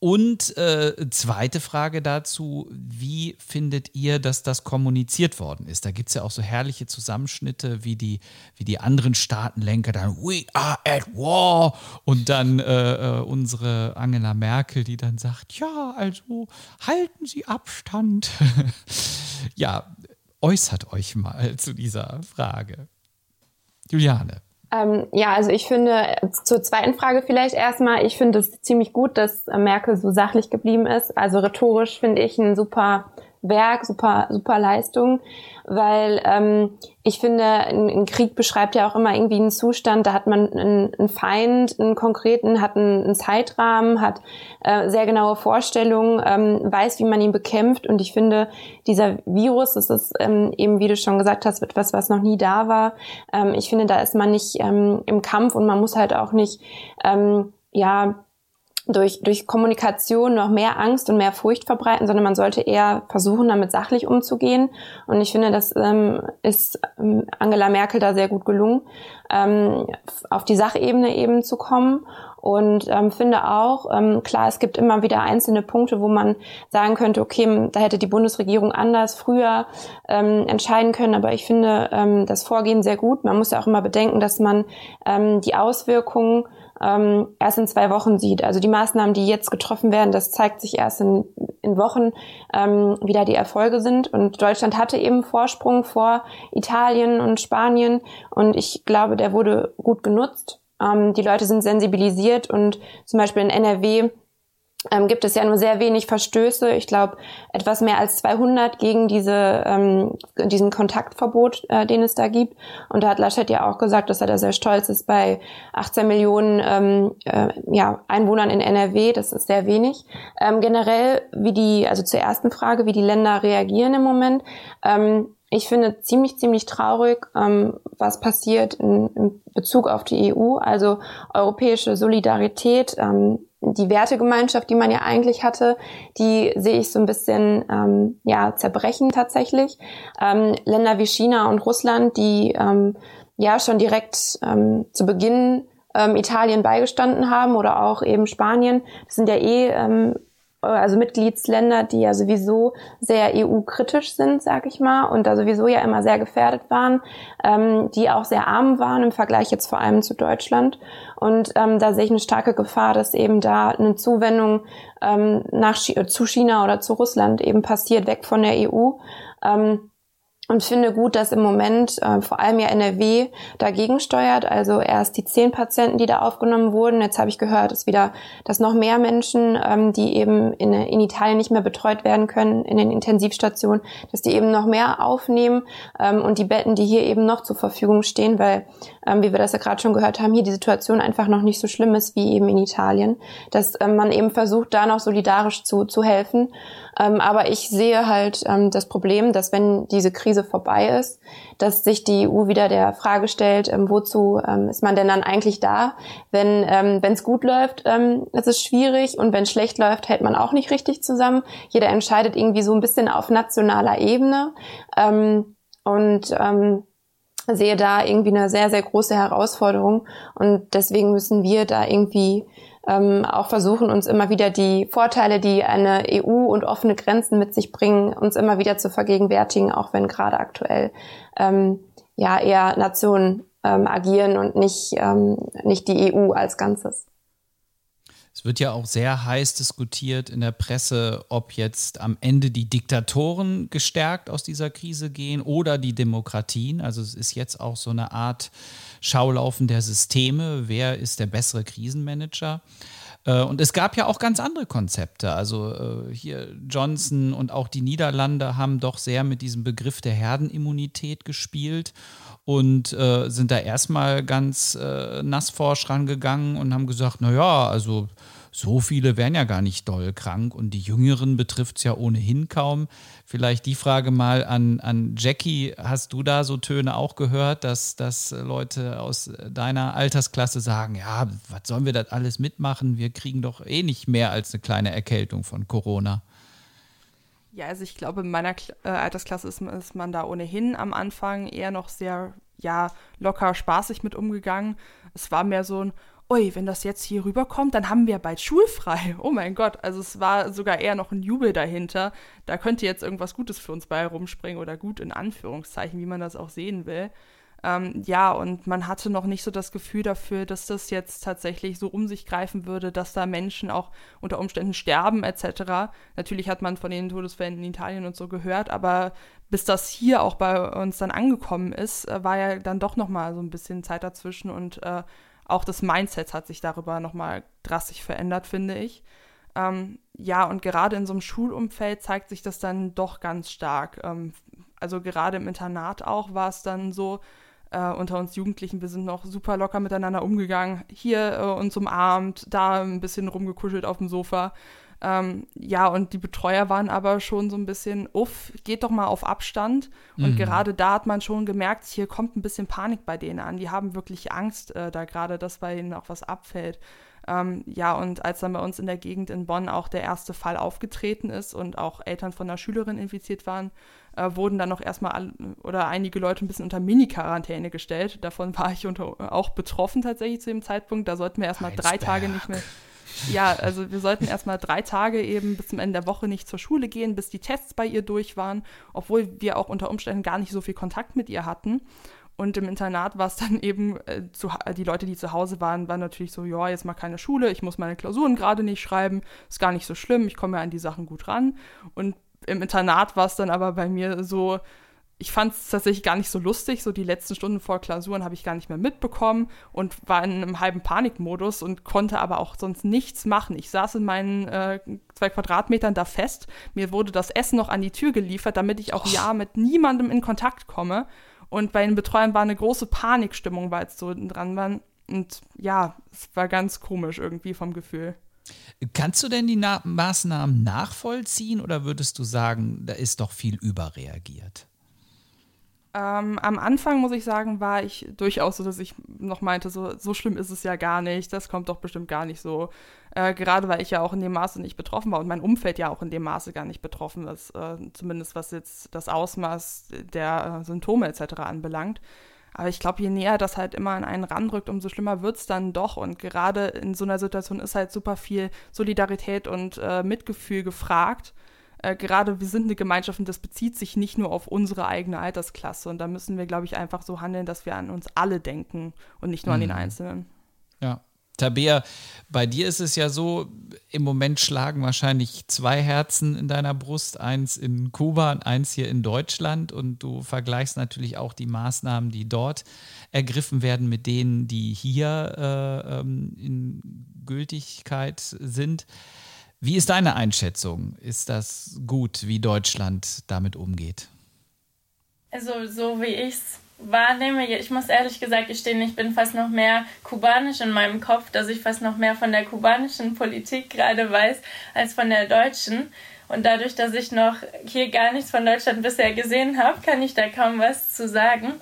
Und äh, zweite Frage dazu, wie findet ihr, dass das kommuniziert worden ist? Da gibt es ja auch so herrliche Zusammenschnitte, wie die, wie die anderen Staatenlenker dann We are at war und dann äh, äh unsere Angela Merkel, die dann sagt, ja, also halten Sie Abstand. <laughs> ja, äußert euch mal zu dieser Frage. Juliane. Ähm, ja, also ich finde, zur zweiten Frage vielleicht erstmal, ich finde es ziemlich gut, dass Merkel so sachlich geblieben ist. Also rhetorisch finde ich ein super Werk, super, super Leistung, weil ähm, ich finde, ein, ein, Krieg beschreibt ja auch immer irgendwie einen Zustand, da hat man einen, einen Feind, einen konkreten, hat einen, einen Zeitrahmen, hat äh, sehr genaue Vorstellungen, ähm, weiß, wie man ihn bekämpft und ich finde, dieser Virus, das ist ähm, eben, wie du schon gesagt hast, etwas, was noch nie da war. Ähm, ich finde, da ist man nicht ähm, im Kampf und man muss halt auch nicht, ähm, ja, durch, durch Kommunikation noch mehr Angst und mehr Furcht verbreiten, sondern man sollte eher versuchen, damit sachlich umzugehen. Und ich finde, das ähm, ist ähm, Angela Merkel da sehr gut gelungen, ähm, auf die Sachebene eben zu kommen. Und ähm, finde auch, ähm, klar, es gibt immer wieder einzelne Punkte, wo man sagen könnte, okay, da hätte die Bundesregierung anders früher ähm, entscheiden können. Aber ich finde ähm, das Vorgehen sehr gut. Man muss ja auch immer bedenken, dass man ähm, die Auswirkungen ähm, erst in zwei Wochen sieht. Also die Maßnahmen, die jetzt getroffen werden, das zeigt sich erst in, in Wochen, ähm, wie da die Erfolge sind. Und Deutschland hatte eben Vorsprung vor Italien und Spanien. Und ich glaube, der wurde gut genutzt. Ähm, die Leute sind sensibilisiert und zum Beispiel in NRW ähm, gibt es ja nur sehr wenig Verstöße. Ich glaube, etwas mehr als 200 gegen diese, ähm, diesen Kontaktverbot, äh, den es da gibt. Und da hat Laschet ja auch gesagt, dass er da sehr stolz ist bei 18 Millionen ähm, äh, ja, Einwohnern in NRW. Das ist sehr wenig. Ähm, generell, wie die, also zur ersten Frage, wie die Länder reagieren im Moment. Ähm, ich finde ziemlich, ziemlich traurig, ähm, was passiert in, in Bezug auf die EU, also europäische Solidarität. Ähm, die Wertegemeinschaft, die man ja eigentlich hatte, die sehe ich so ein bisschen ähm, ja zerbrechen tatsächlich. Ähm, Länder wie China und Russland, die ähm, ja schon direkt ähm, zu Beginn ähm, Italien beigestanden haben oder auch eben Spanien, das sind ja eh ähm, also Mitgliedsländer, die ja sowieso sehr EU-kritisch sind, sag ich mal, und da sowieso ja immer sehr gefährdet waren, ähm, die auch sehr arm waren im Vergleich jetzt vor allem zu Deutschland. Und ähm, da sehe ich eine starke Gefahr, dass eben da eine Zuwendung ähm, nach, zu China oder zu Russland eben passiert, weg von der EU. Ähm, und finde gut, dass im Moment äh, vor allem ja NRW dagegen steuert. Also erst die zehn Patienten, die da aufgenommen wurden. Jetzt habe ich gehört, dass wieder, dass noch mehr Menschen, ähm, die eben in, in Italien nicht mehr betreut werden können in den Intensivstationen, dass die eben noch mehr aufnehmen ähm, und die Betten, die hier eben noch zur Verfügung stehen, weil ähm, wie wir das ja gerade schon gehört haben, hier die Situation einfach noch nicht so schlimm ist wie eben in Italien, dass ähm, man eben versucht, da noch solidarisch zu, zu helfen. Ähm, aber ich sehe halt ähm, das Problem, dass wenn diese Krise vorbei ist, dass sich die EU wieder der Frage stellt, ähm, wozu ähm, ist man denn dann eigentlich da? Wenn ähm, es gut läuft, ähm, ist es schwierig und wenn schlecht läuft, hält man auch nicht richtig zusammen. Jeder entscheidet irgendwie so ein bisschen auf nationaler Ebene. Und sehe da irgendwie eine sehr, sehr große Herausforderung. Und deswegen müssen wir da irgendwie ähm, auch versuchen, uns immer wieder die Vorteile, die eine EU und offene Grenzen mit sich bringen, uns immer wieder zu vergegenwärtigen, auch wenn gerade aktuell ähm, ja eher Nationen ähm, agieren und nicht, ähm, nicht die EU als Ganzes. Es wird ja auch sehr heiß diskutiert in der Presse, ob jetzt am Ende die Diktatoren gestärkt aus dieser Krise gehen oder die Demokratien. Also es ist jetzt auch so eine Art Schaulaufen der Systeme. Wer ist der bessere Krisenmanager? Äh, und es gab ja auch ganz andere Konzepte. Also äh, hier Johnson und auch die Niederlande haben doch sehr mit diesem Begriff der Herdenimmunität gespielt und äh, sind da erstmal ganz nassforsch rangegangen und haben gesagt, naja, also so viele wären ja gar nicht doll krank und die Jüngeren betrifft es ja ohnehin kaum. Vielleicht die Frage mal an, an Jackie. Hast du da so Töne auch gehört, dass, dass Leute aus deiner Altersklasse sagen, ja, was sollen wir das alles mitmachen? Wir kriegen doch eh nicht mehr als eine kleine Erkältung von Corona. Ja, also ich glaube, in meiner äh, Altersklasse ist, ist, man da ohnehin am Anfang eher noch sehr, ja, locker, spaßig mit umgegangen. Es war mehr so ein, ui, wenn das jetzt hier rüberkommt, dann haben wir bald schulfrei. <laughs> Oh mein Gott, also es war sogar eher noch ein Jubel dahinter. Da könnte jetzt irgendwas Gutes für uns bei rumspringen oder gut in Anführungszeichen, wie man das auch sehen will. Ähm, ja, und man hatte noch nicht so das Gefühl dafür, dass das jetzt tatsächlich so um sich greifen würde, dass da Menschen auch unter Umständen sterben etc. Natürlich hat man von den Todesfällen in Italien und so gehört, aber bis das hier auch bei uns dann angekommen ist, äh, war ja dann doch noch mal so ein bisschen Zeit dazwischen und äh, auch das Mindset hat sich darüber noch mal drastisch verändert, finde ich. Ähm, ja, und gerade in so einem Schulumfeld zeigt sich das dann doch ganz stark. Ähm, also gerade im Internat auch war es dann so, äh, unter uns Jugendlichen, wir sind noch super locker miteinander umgegangen. Hier äh, uns umarmt, da ein bisschen rumgekuschelt auf dem Sofa. Ähm, ja, und die Betreuer waren aber schon so ein bisschen, uff, geht doch mal auf Abstand. Und mhm. gerade da hat man schon gemerkt, hier kommt ein bisschen Panik bei denen an. Die haben wirklich Angst, äh, da gerade, dass bei ihnen auch was abfällt. Ähm, ja, und als dann bei uns in der Gegend in Bonn auch der erste Fall aufgetreten ist und auch Eltern von einer Schülerin infiziert waren, äh, wurden dann noch erstmal all, oder einige Leute ein bisschen unter Mini-Quarantäne gestellt. Davon war ich unter, auch betroffen tatsächlich zu dem Zeitpunkt. Da sollten wir erstmal drei Tage nicht mehr. Ja, also wir sollten erstmal drei Tage eben bis zum Ende der Woche nicht zur Schule gehen, bis die Tests bei ihr durch waren, obwohl wir auch unter Umständen gar nicht so viel Kontakt mit ihr hatten. Und im Internat war es dann eben, äh, zu, die Leute, die zu Hause waren, waren natürlich so, ja, jetzt mal keine Schule, ich muss meine Klausuren gerade nicht schreiben, ist gar nicht so schlimm, ich komme ja an die Sachen gut ran. Und im Internat war es dann aber bei mir so, ich fand es tatsächlich gar nicht so lustig. So die letzten Stunden vor Klausuren habe ich gar nicht mehr mitbekommen und war in einem halben Panikmodus und konnte aber auch sonst nichts machen. Ich saß in meinen äh, zwei Quadratmetern da fest. Mir wurde das Essen noch an die Tür geliefert, damit ich auch oh. ja mit niemandem in Kontakt komme. Und bei den Betreuern war eine große Panikstimmung, weil es so dran war. Und ja, es war ganz komisch irgendwie vom Gefühl. Kannst du denn die Na Maßnahmen nachvollziehen oder würdest du sagen, da ist doch viel überreagiert? Ähm, am Anfang, muss ich sagen, war ich durchaus so, dass ich noch meinte, so, so schlimm ist es ja gar nicht, das kommt doch bestimmt gar nicht so. Äh, gerade weil ich ja auch in dem Maße nicht betroffen war und mein Umfeld ja auch in dem Maße gar nicht betroffen ist, äh, zumindest was jetzt das Ausmaß der äh, Symptome etc. anbelangt. Aber ich glaube, je näher das halt immer an einen ranrückt, umso schlimmer wird es dann doch. Und gerade in so einer Situation ist halt super viel Solidarität und äh, Mitgefühl gefragt äh, gerade wir sind eine Gemeinschaft und das bezieht sich nicht nur auf unsere eigene Altersklasse. Und da müssen wir, glaube ich, einfach so handeln, dass wir an uns alle denken und nicht nur mhm. an den mhm. Einzelnen. Ja. Tabea, bei dir ist es ja so, im Moment schlagen wahrscheinlich zwei Herzen in deiner Brust, eins in Kuba und eins hier in Deutschland. Und du vergleichst natürlich auch die Maßnahmen, die dort ergriffen werden, mit denen, die hier äh, ähm, in Gültigkeit sind. Wie ist deine Einschätzung? Ist das gut, wie Deutschland damit umgeht? Also, so wie ich es wahrnehme, ich muss ehrlich gesagt gestehen, ich bin fast noch mehr kubanisch in meinem Kopf, dass ich fast noch mehr von der kubanischen Politik gerade weiß als von der deutschen. Und dadurch, dass ich noch hier gar nichts von Deutschland bisher gesehen habe, kann ich da kaum was zu sagen.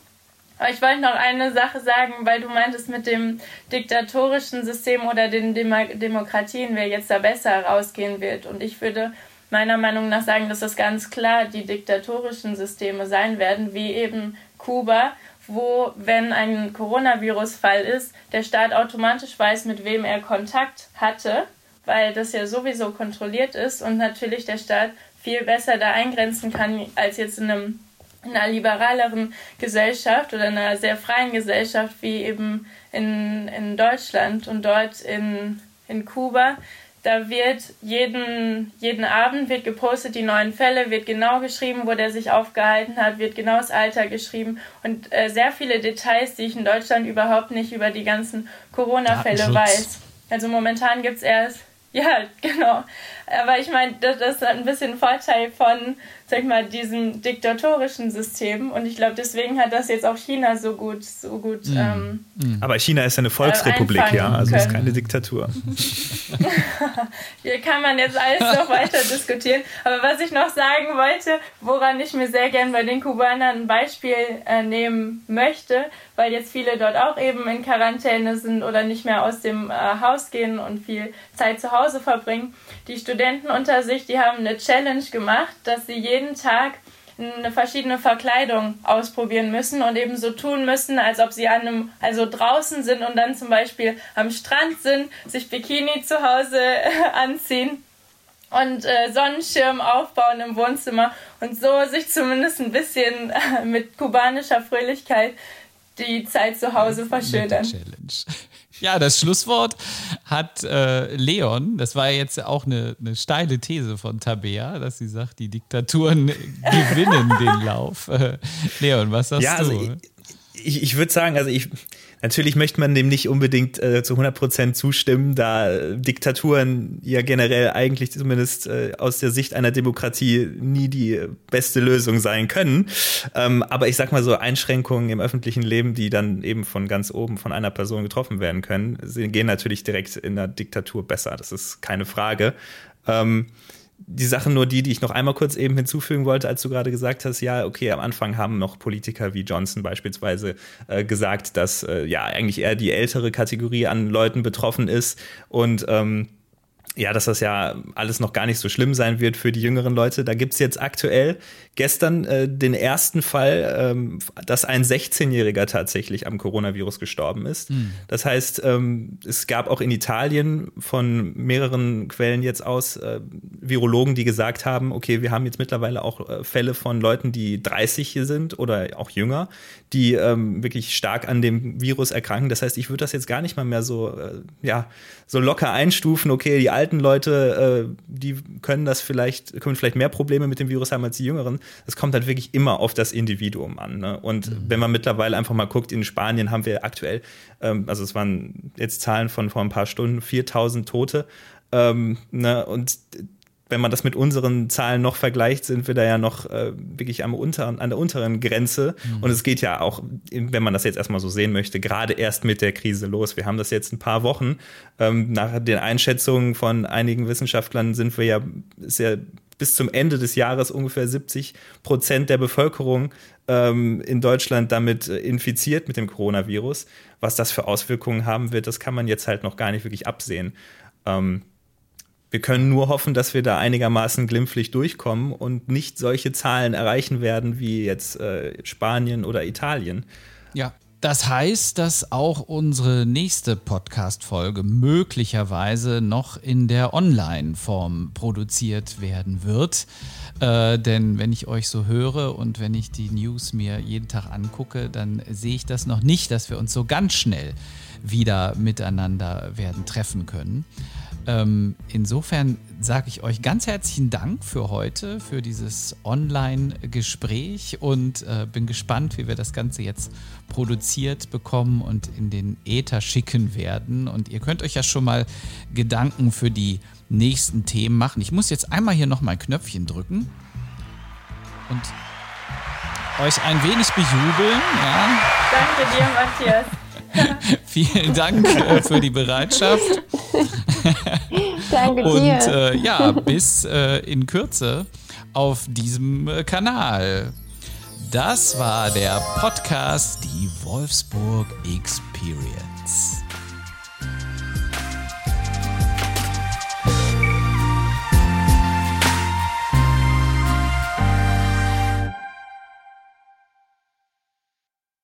Aber ich wollte noch eine Sache sagen, weil du meintest, mit dem diktatorischen System oder den Dem Demokratien, wer jetzt da besser rausgehen wird. Und ich würde meiner Meinung nach sagen, dass das ganz klar die diktatorischen Systeme sein werden, wie eben Kuba, wo, wenn ein Coronavirus-Fall ist, der Staat automatisch weiß, mit wem er Kontakt hatte, weil das ja sowieso kontrolliert ist und natürlich der Staat viel besser da eingrenzen kann als jetzt in einem in einer liberaleren Gesellschaft oder einer sehr freien Gesellschaft wie eben in, in Deutschland und dort in, in Kuba, da wird jeden, jeden Abend wird gepostet, die neuen Fälle, wird genau geschrieben, wo der sich aufgehalten hat, wird genau das Alter geschrieben und äh, sehr viele Details, die ich in Deutschland überhaupt nicht über die ganzen Corona-Fälle weiß. Also momentan gibt es erst, <laughs> ja, genau. Aber ich meine, das ist ein bisschen Vorteil von, sag ich mal, diesem diktatorischen System. Und ich glaube, deswegen hat das jetzt auch China so gut, so gut. Mhm. Ähm, mhm. Aber China ist ja eine Volksrepublik, ja, also können. ist keine Diktatur. <laughs> Hier kann man jetzt alles noch weiter diskutieren. Aber was ich noch sagen wollte, woran ich mir sehr gern bei den Kubanern ein Beispiel äh, nehmen möchte, weil jetzt viele dort auch eben in Quarantäne sind oder nicht mehr aus dem äh, Haus gehen und viel Zeit zu Hause verbringen. Die Studenten unter sich, die haben eine Challenge gemacht, dass sie jeden Tag eine verschiedene Verkleidung ausprobieren müssen und eben so tun müssen, als ob sie an einem, also draußen sind und dann zum Beispiel am Strand sind, sich Bikini zu Hause anziehen und äh, Sonnenschirm aufbauen im Wohnzimmer und so sich zumindest ein bisschen äh, mit kubanischer Fröhlichkeit die Zeit zu Hause verschönern. Ja, das Schlusswort hat äh, Leon, das war jetzt auch eine, eine steile These von Tabea, dass sie sagt, die Diktaturen <laughs> gewinnen den Lauf. Äh, Leon, was sagst ja, also du? Ich, ich, ich würde sagen, also ich, natürlich möchte man dem nicht unbedingt äh, zu 100 Prozent zustimmen, da Diktaturen ja generell eigentlich zumindest äh, aus der Sicht einer Demokratie nie die beste Lösung sein können. Ähm, aber ich sag mal so Einschränkungen im öffentlichen Leben, die dann eben von ganz oben von einer Person getroffen werden können, gehen natürlich direkt in der Diktatur besser. Das ist keine Frage. Ähm, die Sache nur die, die ich noch einmal kurz eben hinzufügen wollte, als du gerade gesagt hast, ja, okay, am Anfang haben noch Politiker wie Johnson beispielsweise äh, gesagt, dass äh, ja eigentlich eher die ältere Kategorie an Leuten betroffen ist. Und ähm, ja, dass das ja alles noch gar nicht so schlimm sein wird für die jüngeren Leute. Da gibt's jetzt aktuell gestern äh, den ersten Fall, ähm, dass ein 16-Jähriger tatsächlich am Coronavirus gestorben ist. Mhm. Das heißt, ähm, es gab auch in Italien von mehreren Quellen jetzt aus äh, Virologen, die gesagt haben, okay, wir haben jetzt mittlerweile auch äh, Fälle von Leuten, die 30 hier sind oder auch jünger, die ähm, wirklich stark an dem Virus erkranken. Das heißt, ich würde das jetzt gar nicht mal mehr so, äh, ja, so locker einstufen, okay, die alten Leute, äh, die können das vielleicht, können vielleicht mehr Probleme mit dem Virus haben als die Jüngeren. Es kommt halt wirklich immer auf das Individuum an. Ne? Und mhm. wenn man mittlerweile einfach mal guckt, in Spanien haben wir aktuell, ähm, also es waren jetzt Zahlen von vor ein paar Stunden, 4000 Tote. Ähm, ne? Und wenn man das mit unseren Zahlen noch vergleicht, sind wir da ja noch äh, wirklich am unteren, an der unteren Grenze. Mhm. Und es geht ja auch, wenn man das jetzt erstmal so sehen möchte, gerade erst mit der Krise los. Wir haben das jetzt ein paar Wochen. Ähm, nach den Einschätzungen von einigen Wissenschaftlern sind wir ja, ist ja bis zum Ende des Jahres ungefähr 70 Prozent der Bevölkerung ähm, in Deutschland damit äh, infiziert mit dem Coronavirus. Was das für Auswirkungen haben wird, das kann man jetzt halt noch gar nicht wirklich absehen. Ähm, wir können nur hoffen, dass wir da einigermaßen glimpflich durchkommen und nicht solche Zahlen erreichen werden wie jetzt äh, Spanien oder Italien. Ja, das heißt, dass auch unsere nächste Podcast-Folge möglicherweise noch in der Online-Form produziert werden wird. Äh, denn wenn ich euch so höre und wenn ich die News mir jeden Tag angucke, dann sehe ich das noch nicht, dass wir uns so ganz schnell wieder miteinander werden treffen können. Ähm, insofern sage ich euch ganz herzlichen Dank für heute, für dieses Online-Gespräch und äh, bin gespannt, wie wir das Ganze jetzt produziert bekommen und in den Äther schicken werden. Und ihr könnt euch ja schon mal Gedanken für die nächsten Themen machen. Ich muss jetzt einmal hier nochmal ein Knöpfchen drücken und euch ein wenig bejubeln. Ja. Danke dir, Matthias. <laughs> Vielen Dank äh, für die Bereitschaft. <laughs> Danke Und, dir. Und äh, ja, bis äh, in Kürze auf diesem äh, Kanal. Das war der Podcast Die Wolfsburg Experience.